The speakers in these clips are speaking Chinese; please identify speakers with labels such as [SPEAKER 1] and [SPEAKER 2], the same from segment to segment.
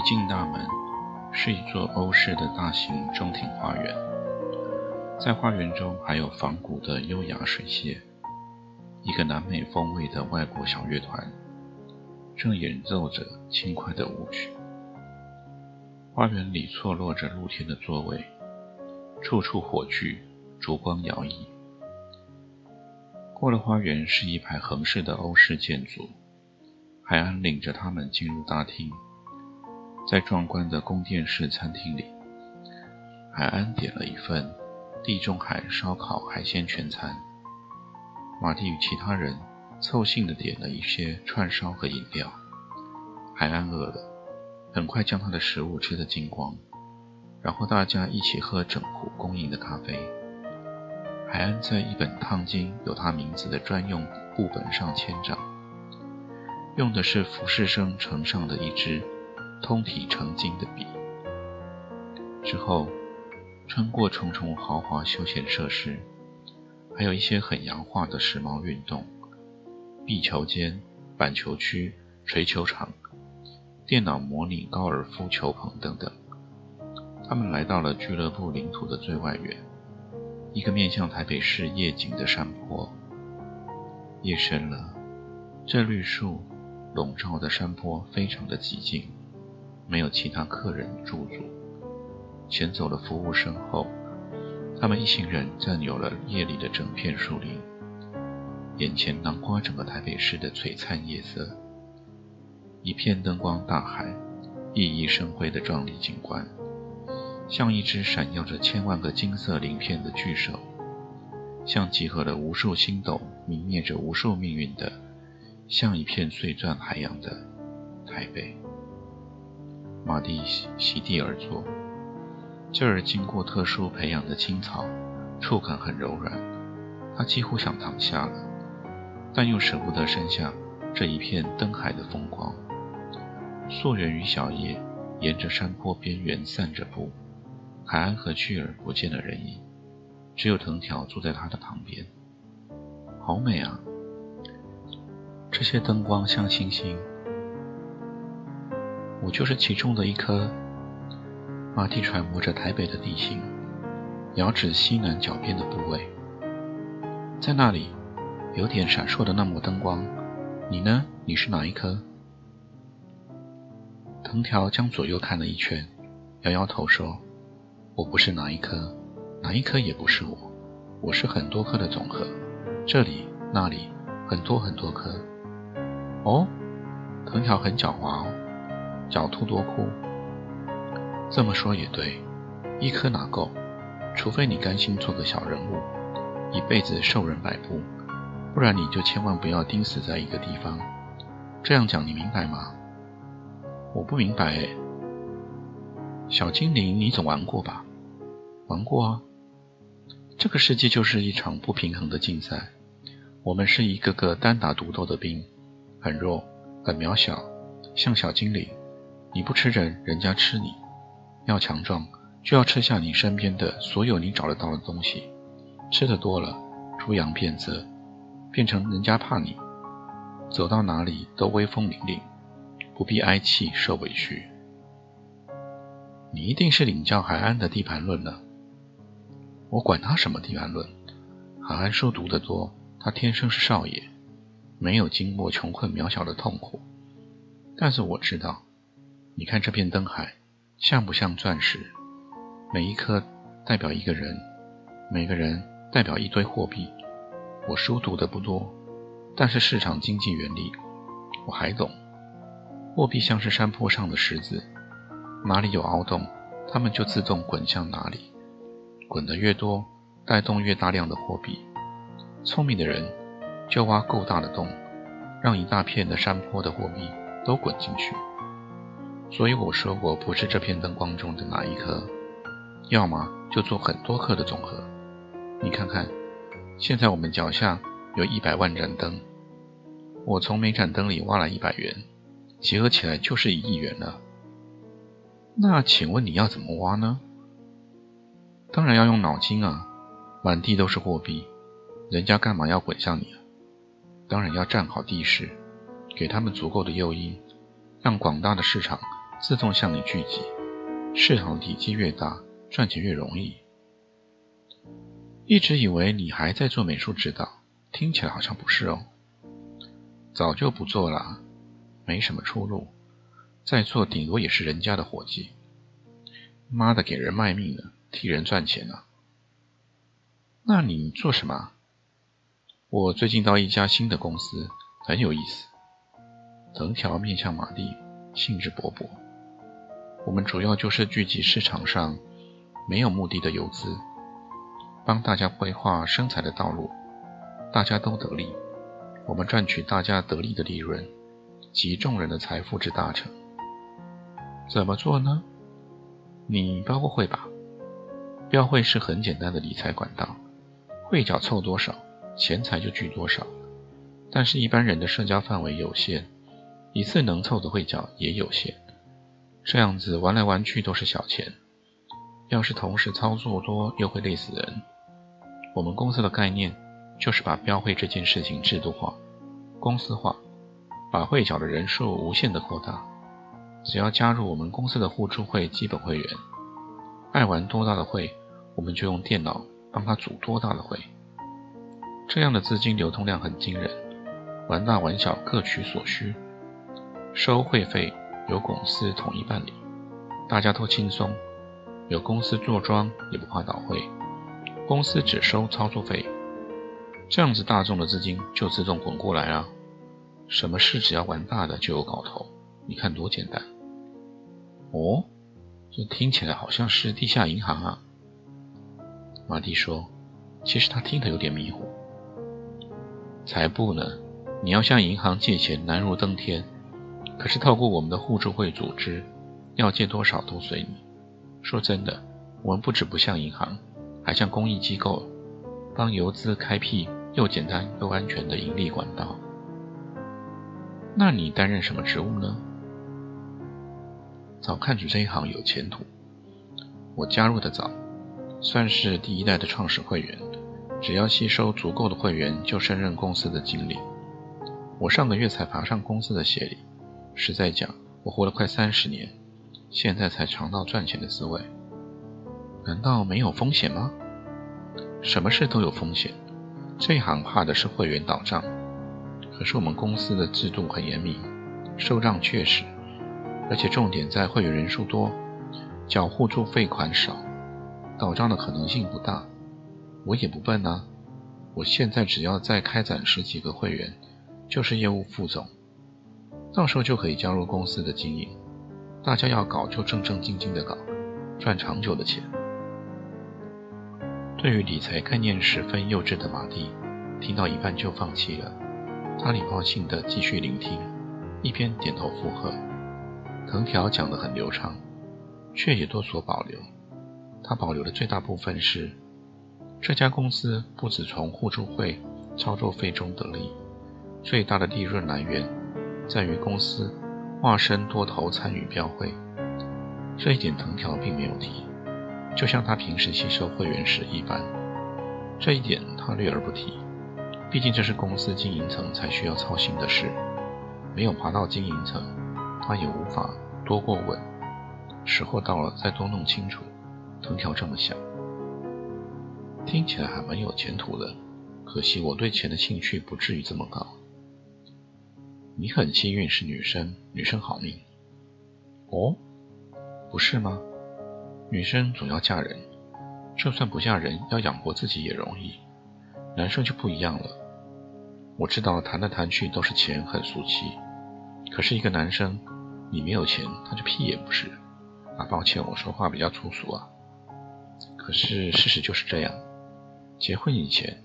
[SPEAKER 1] 一进大门，是一座欧式的大型中庭花园。在花园中，还有仿古的优雅水榭。一个南美风味的外国小乐团正演奏着轻快的舞曲。花园里错落着露天的座位，处处火炬，烛光摇曳。过了花园，是一排横式的欧式建筑。海安领着他们进入大厅。在壮观的宫殿式餐厅里，海安点了一份地中海烧烤海鲜全餐。马蒂与其他人凑兴地点了一些串烧和饮料。海安饿了，很快将他的食物吃得精光，然后大家一起喝整壶供应的咖啡。海安在一本烫金有他名字的专用簿本上签账，用的是浮士生呈上的一支。通体成金的笔。之后，穿过重重豪华休闲设施，还有一些很洋化的时髦运动：壁球间、板球区、锤球场、电脑模拟高尔夫球棚等等。他们来到了俱乐部领土的最外缘，一个面向台北市夜景的山坡。夜深了，这绿树笼罩的山坡非常的寂静。没有其他客人驻足，前走了服务生后，他们一行人占有了夜里的整片树林，眼前囊括整个台北市的璀璨夜色，一片灯光大海，熠熠生辉的壮丽景观，像一只闪耀着千万个金色鳞片的巨手，像集合了无数星斗、泯灭着无数命运的，像一片碎钻海洋的台北。马蒂席地而坐，这儿经过特殊培养的青草，触感很柔软。他几乎想躺下了，但又舍不得伸下这一片灯海的风光。溯源于小叶，沿着山坡边缘散着步。海安和巨儿不见了人影，只有藤条坐在他的旁边。好美啊！这些灯光像星星。我就是其中的一颗。马蒂揣摩着台北的地形，遥指西南角边的部位，在那里有点闪烁的那抹灯光。你呢？你是哪一颗？藤条将左右看了一圈，摇摇头说：“我不是哪一颗，哪一颗也不是我，我是很多颗的总和。这里、那里，很多很多颗。”哦，藤条很狡猾哦。狡兔多窟，这么说也对，一颗哪够？除非你甘心做个小人物，一辈子受人摆布，不然你就千万不要钉死在一个地方。这样讲你明白吗？我不明白。小精灵，你总玩过吧？玩过啊。这个世界就是一场不平衡的竞赛，我们是一个个单打独斗的兵，很弱，很渺小，像小精灵。你不吃人，人家吃你。要强壮，就要吃下你身边的所有你找得到的东西。吃的多了，猪羊变色，变成人家怕你，走到哪里都威风凛凛，不必挨气受委屈。你一定是领教海安的地盘论了。我管他什么地盘论，海安书读得多，他天生是少爷，没有经过穷困渺小的痛苦。但是我知道。你看这片灯海，像不像钻石？每一颗代表一个人，每个人代表一堆货币。我书读的不多，但是市场经济原理我还懂。货币像是山坡上的石子，哪里有凹洞，它们就自动滚向哪里。滚得越多，带动越大量的货币。聪明的人就挖够大的洞，让一大片的山坡的货币都滚进去。所以我说我不是这片灯光中的哪一颗，要么就做很多颗的总和。你看看，现在我们脚下有一百万盏灯，我从每盏灯里挖来一百元，结合起来就是一亿元了。那请问你要怎么挖呢？当然要用脑筋啊！满地都是货币，人家干嘛要滚向你啊？当然要站好地势，给他们足够的诱因，让广大的市场。自动向你聚集，市场体积越大，赚钱越容易。一直以为你还在做美术指导，听起来好像不是哦。早就不做了，没什么出路，再做顶多也是人家的伙计。妈的，给人卖命呢，替人赚钱呢。那你做什么？我最近到一家新的公司，很有意思。藤条面向马蒂，兴致勃勃。我们主要就是聚集市场上没有目的的游资，帮大家规划生财的道路，大家都得利，我们赚取大家得利的利润，集众人的财富之大成。怎么做呢？你标过会吧？标会是很简单的理财管道，会缴凑多少，钱财就聚多少。但是，一般人的社交范围有限，一次能凑的会缴也有限。这样子玩来玩去都是小钱，要是同时操作多又会累死人。我们公司的概念就是把标会这件事情制度化、公司化，把会缴的人数无限的扩大。只要加入我们公司的互助会基本会员，爱玩多大的会，我们就用电脑帮他组多大的会。这样的资金流通量很惊人，玩大玩小各取所需，收会费。由公司统一办理，大家都轻松。有公司坐庄也不怕倒会，公司只收操作费，这样子大众的资金就自动滚过来了。什么事只要玩大的就有搞头，你看多简单。哦，这听起来好像是地下银行啊。马蒂说，其实他听得有点迷糊。才不呢，你要向银行借钱难如登天。可是透过我们的互助会组织，要借多少都随你。说真的，我们不止不像银行，还像公益机构，帮游资开辟又简单又安全的盈利管道。那你担任什么职务呢？早看出这一行有前途。我加入的早，算是第一代的创始会员。只要吸收足够的会员，就升任公司的经理。我上个月才爬上公司的协理。实在讲，我活了快三十年，现在才尝到赚钱的滋味。难道没有风险吗？什么事都有风险，这一行怕的是会员倒账。可是我们公司的制度很严密，收账确实，而且重点在会员人数多，缴互助费款少，倒账的可能性不大。我也不笨啊，我现在只要再开展十几个会员，就是业务副总。到时候就可以加入公司的经营，大家要搞就正正经经的搞，赚长久的钱。对于理财概念十分幼稚的马蒂，听到一半就放弃了。他礼貌性的继续聆听，一边点头附和。藤条讲得很流畅，却也多所保留。他保留的最大部分是，这家公司不只从互助会操作费中得利，最大的利润来源。在于公司化身多头参与标会，这一点藤条并没有提，就像他平时吸收会员时一般。这一点他略而不提，毕竟这是公司经营层才需要操心的事，没有爬到经营层，他也无法多过问。时候到了再多弄清楚，藤条这么想。听起来还蛮有前途的，可惜我对钱的兴趣不至于这么高。你很幸运是女生，女生好命。哦，不是吗？女生总要嫁人，就算不嫁人，要养活自己也容易。男生就不一样了。我知道谈来谈去都是钱，很俗气。可是一个男生，你没有钱，他就屁也不是。啊，抱歉，我说话比较粗俗啊。可是事实就是这样。结婚以前，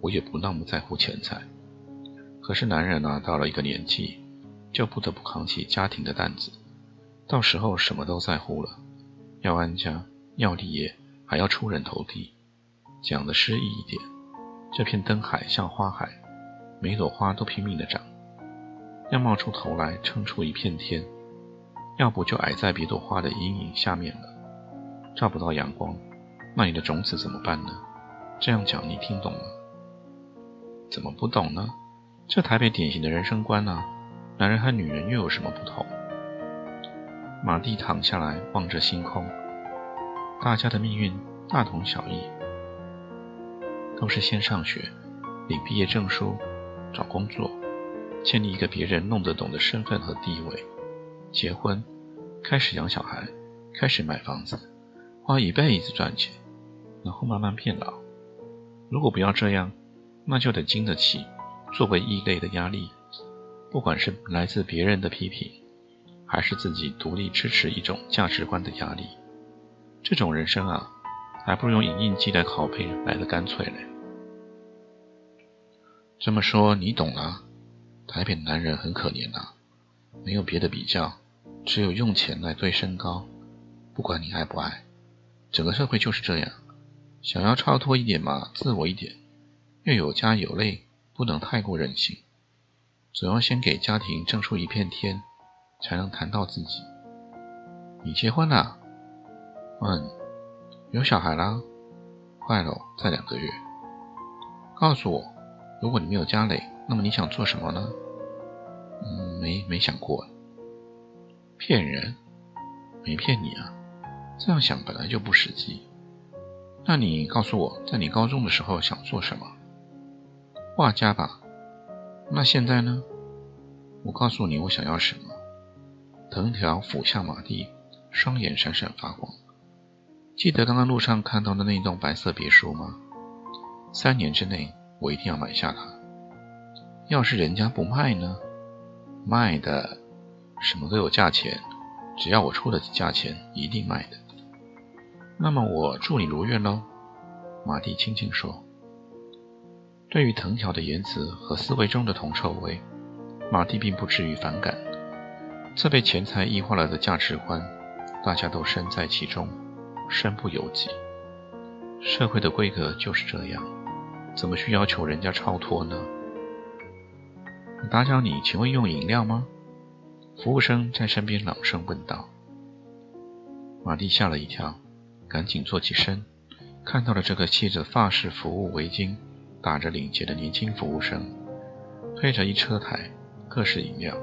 [SPEAKER 1] 我也不那么在乎钱财。可是男人呢，到了一个年纪，就不得不扛起家庭的担子。到时候什么都在乎了，要安家，要立业，还要出人头地。讲的诗意一点，这片灯海像花海，每朵花都拼命的长，要冒出头来撑出一片天，要不就矮在别朵花的阴影下面了，照不到阳光，那你的种子怎么办呢？这样讲你听懂了？怎么不懂呢？这台北典型的人生观啊！男人和女人又有什么不同？马蒂躺下来望着星空，大家的命运大同小异。都是先上学，领毕业证书，找工作，建立一个别人弄得懂的身份和地位，结婚，开始养小孩，开始买房子，花一辈子赚钱，然后慢慢变老。如果不要这样，那就得经得起作为异类的压力，不管是来自别人的批评，还是自己独立支持一种价值观的压力。这种人生啊，还不如用影印机来拷贝来的干脆嘞。这么说你懂了，台北男人很可怜呐，没有别的比较，只有用钱来对身高，不管你爱不爱，整个社会就是这样，想要超脱一点嘛，自我一点，又有家有累，不能太过任性，总要先给家庭挣出一片天，才能谈到自己。你结婚了？嗯，有小孩啦？快了，再两个月。告诉我。如果你没有家累，那么你想做什么呢？嗯，没没想过。骗人？没骗你啊。这样想本来就不实际。那你告诉我，在你高中的时候想做什么？画家吧。那现在呢？我告诉你，我想要什么。藤条俯下马蒂，双眼闪闪发光。记得刚刚路上看到的那栋白色别墅吗？三年之内。我一定要买下它。要是人家不卖呢？卖的，什么都有价钱，只要我出得起价钱，一定卖的。那么我祝你如愿喽。马蒂轻轻说。对于藤条的言辞和思维中的铜臭味，马蒂并不至于反感。这被钱财异化了的价值观，大家都身在其中，身不由己。社会的规格就是这样。怎么去要求人家超脱呢？打搅你，请问用饮料吗？服务生在身边朗声问道。马蒂吓了一跳，赶紧坐起身，看到了这个系着法式服务围巾、打着领结的年轻服务生，推着一车台各式饮料，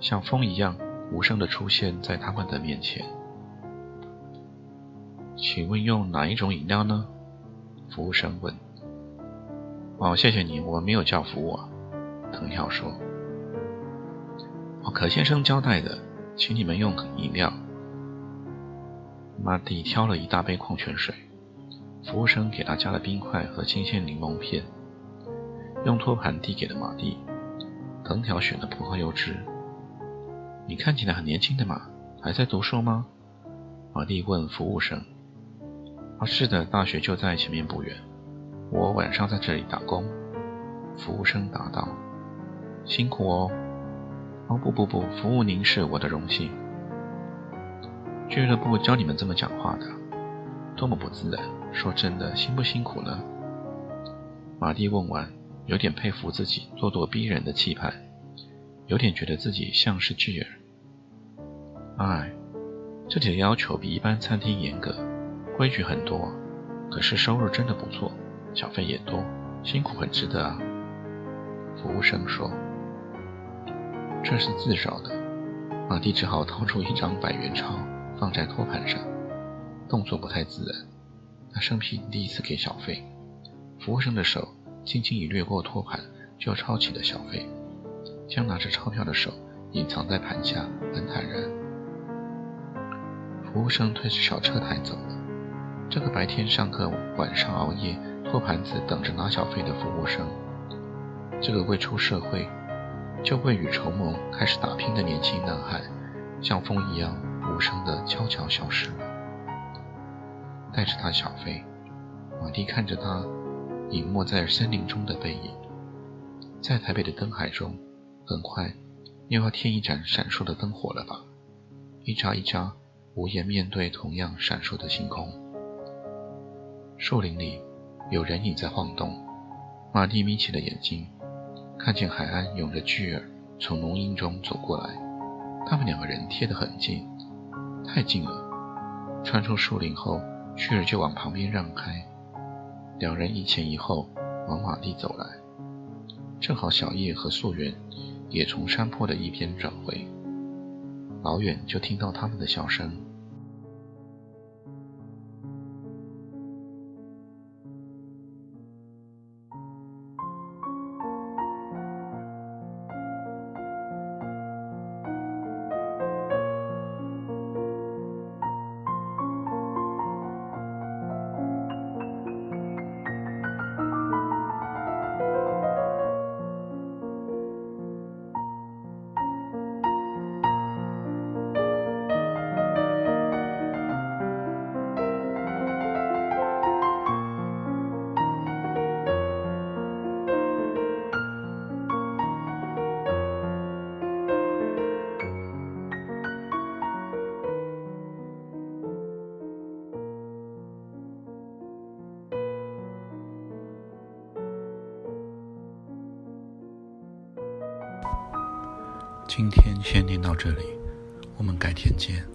[SPEAKER 1] 像风一样无声地出现在他们的面前。请问用哪一种饮料呢？服务生问。哦，谢谢你，我没有叫服务。藤条说：“哦，可先生交代的，请你们用饮料。”马蒂挑了一大杯矿泉水，服务生给他加了冰块和新鲜柠檬片，用托盘递给了马蒂。藤条选了葡萄柚汁。你看起来很年轻的嘛，还在读书吗？马蒂问服务生。啊，是的，大学就在前面不远。我晚上在这里打工，服务生答道：“辛苦哦。”“哦不不不，服务您是我的荣幸。”俱乐部教你们这么讲话的，多么不自然！说真的，辛不辛苦呢？马蒂问完，有点佩服自己咄咄逼人的气派，有点觉得自己像是巨人。哎，这里的要求比一般餐厅严格，规矩很多，可是收入真的不错。小费也多，辛苦很值得啊。服务生说：“这是自找的。”马蒂只好掏出一张百元钞，放在托盘上，动作不太自然。他生平第一次给小费，服务生的手轻轻一掠过托盘，就抄起了小费，将拿着钞票的手隐藏在盘下，很坦然。服务生推着小车抬走了。这个白天上课，晚上熬夜。托盘子等着拿小费的服务生，这个未出社会就未雨绸缪开始打拼的年轻男孩，像风一样无声的悄悄消失了。带着他小飞，马蒂看着他隐没在森林中的背影，在台北的灯海中，很快又要添一盏闪烁的灯火了吧？一眨一眨，无言面对同样闪烁的星空。树林里有人影在晃动，马蒂眯起了眼睛，看见海安拥着巨儿从浓荫中走过来。他们两个人贴得很近，太近了。穿出树林后，巨儿就往旁边让开，两人一前一后往马地走来。正好小叶和素媛也从山坡的一边转回，老远就听到他们的笑声。今天先念到这里，我们改天见。